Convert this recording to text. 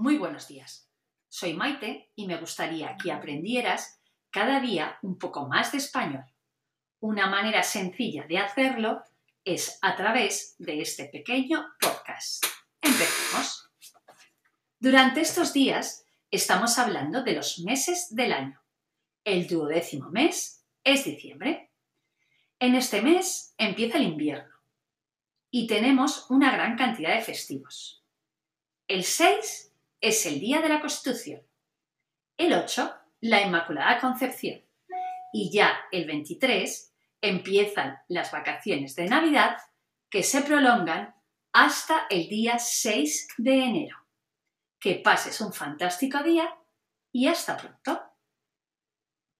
Muy buenos días. Soy Maite y me gustaría que aprendieras cada día un poco más de español. Una manera sencilla de hacerlo es a través de este pequeño podcast. Empecemos. Durante estos días estamos hablando de los meses del año. El duodécimo mes es diciembre. En este mes empieza el invierno y tenemos una gran cantidad de festivos. El 6 es el Día de la Constitución. El 8, la Inmaculada Concepción. Y ya el 23 empiezan las vacaciones de Navidad que se prolongan hasta el día 6 de enero. Que pases un fantástico día y hasta pronto.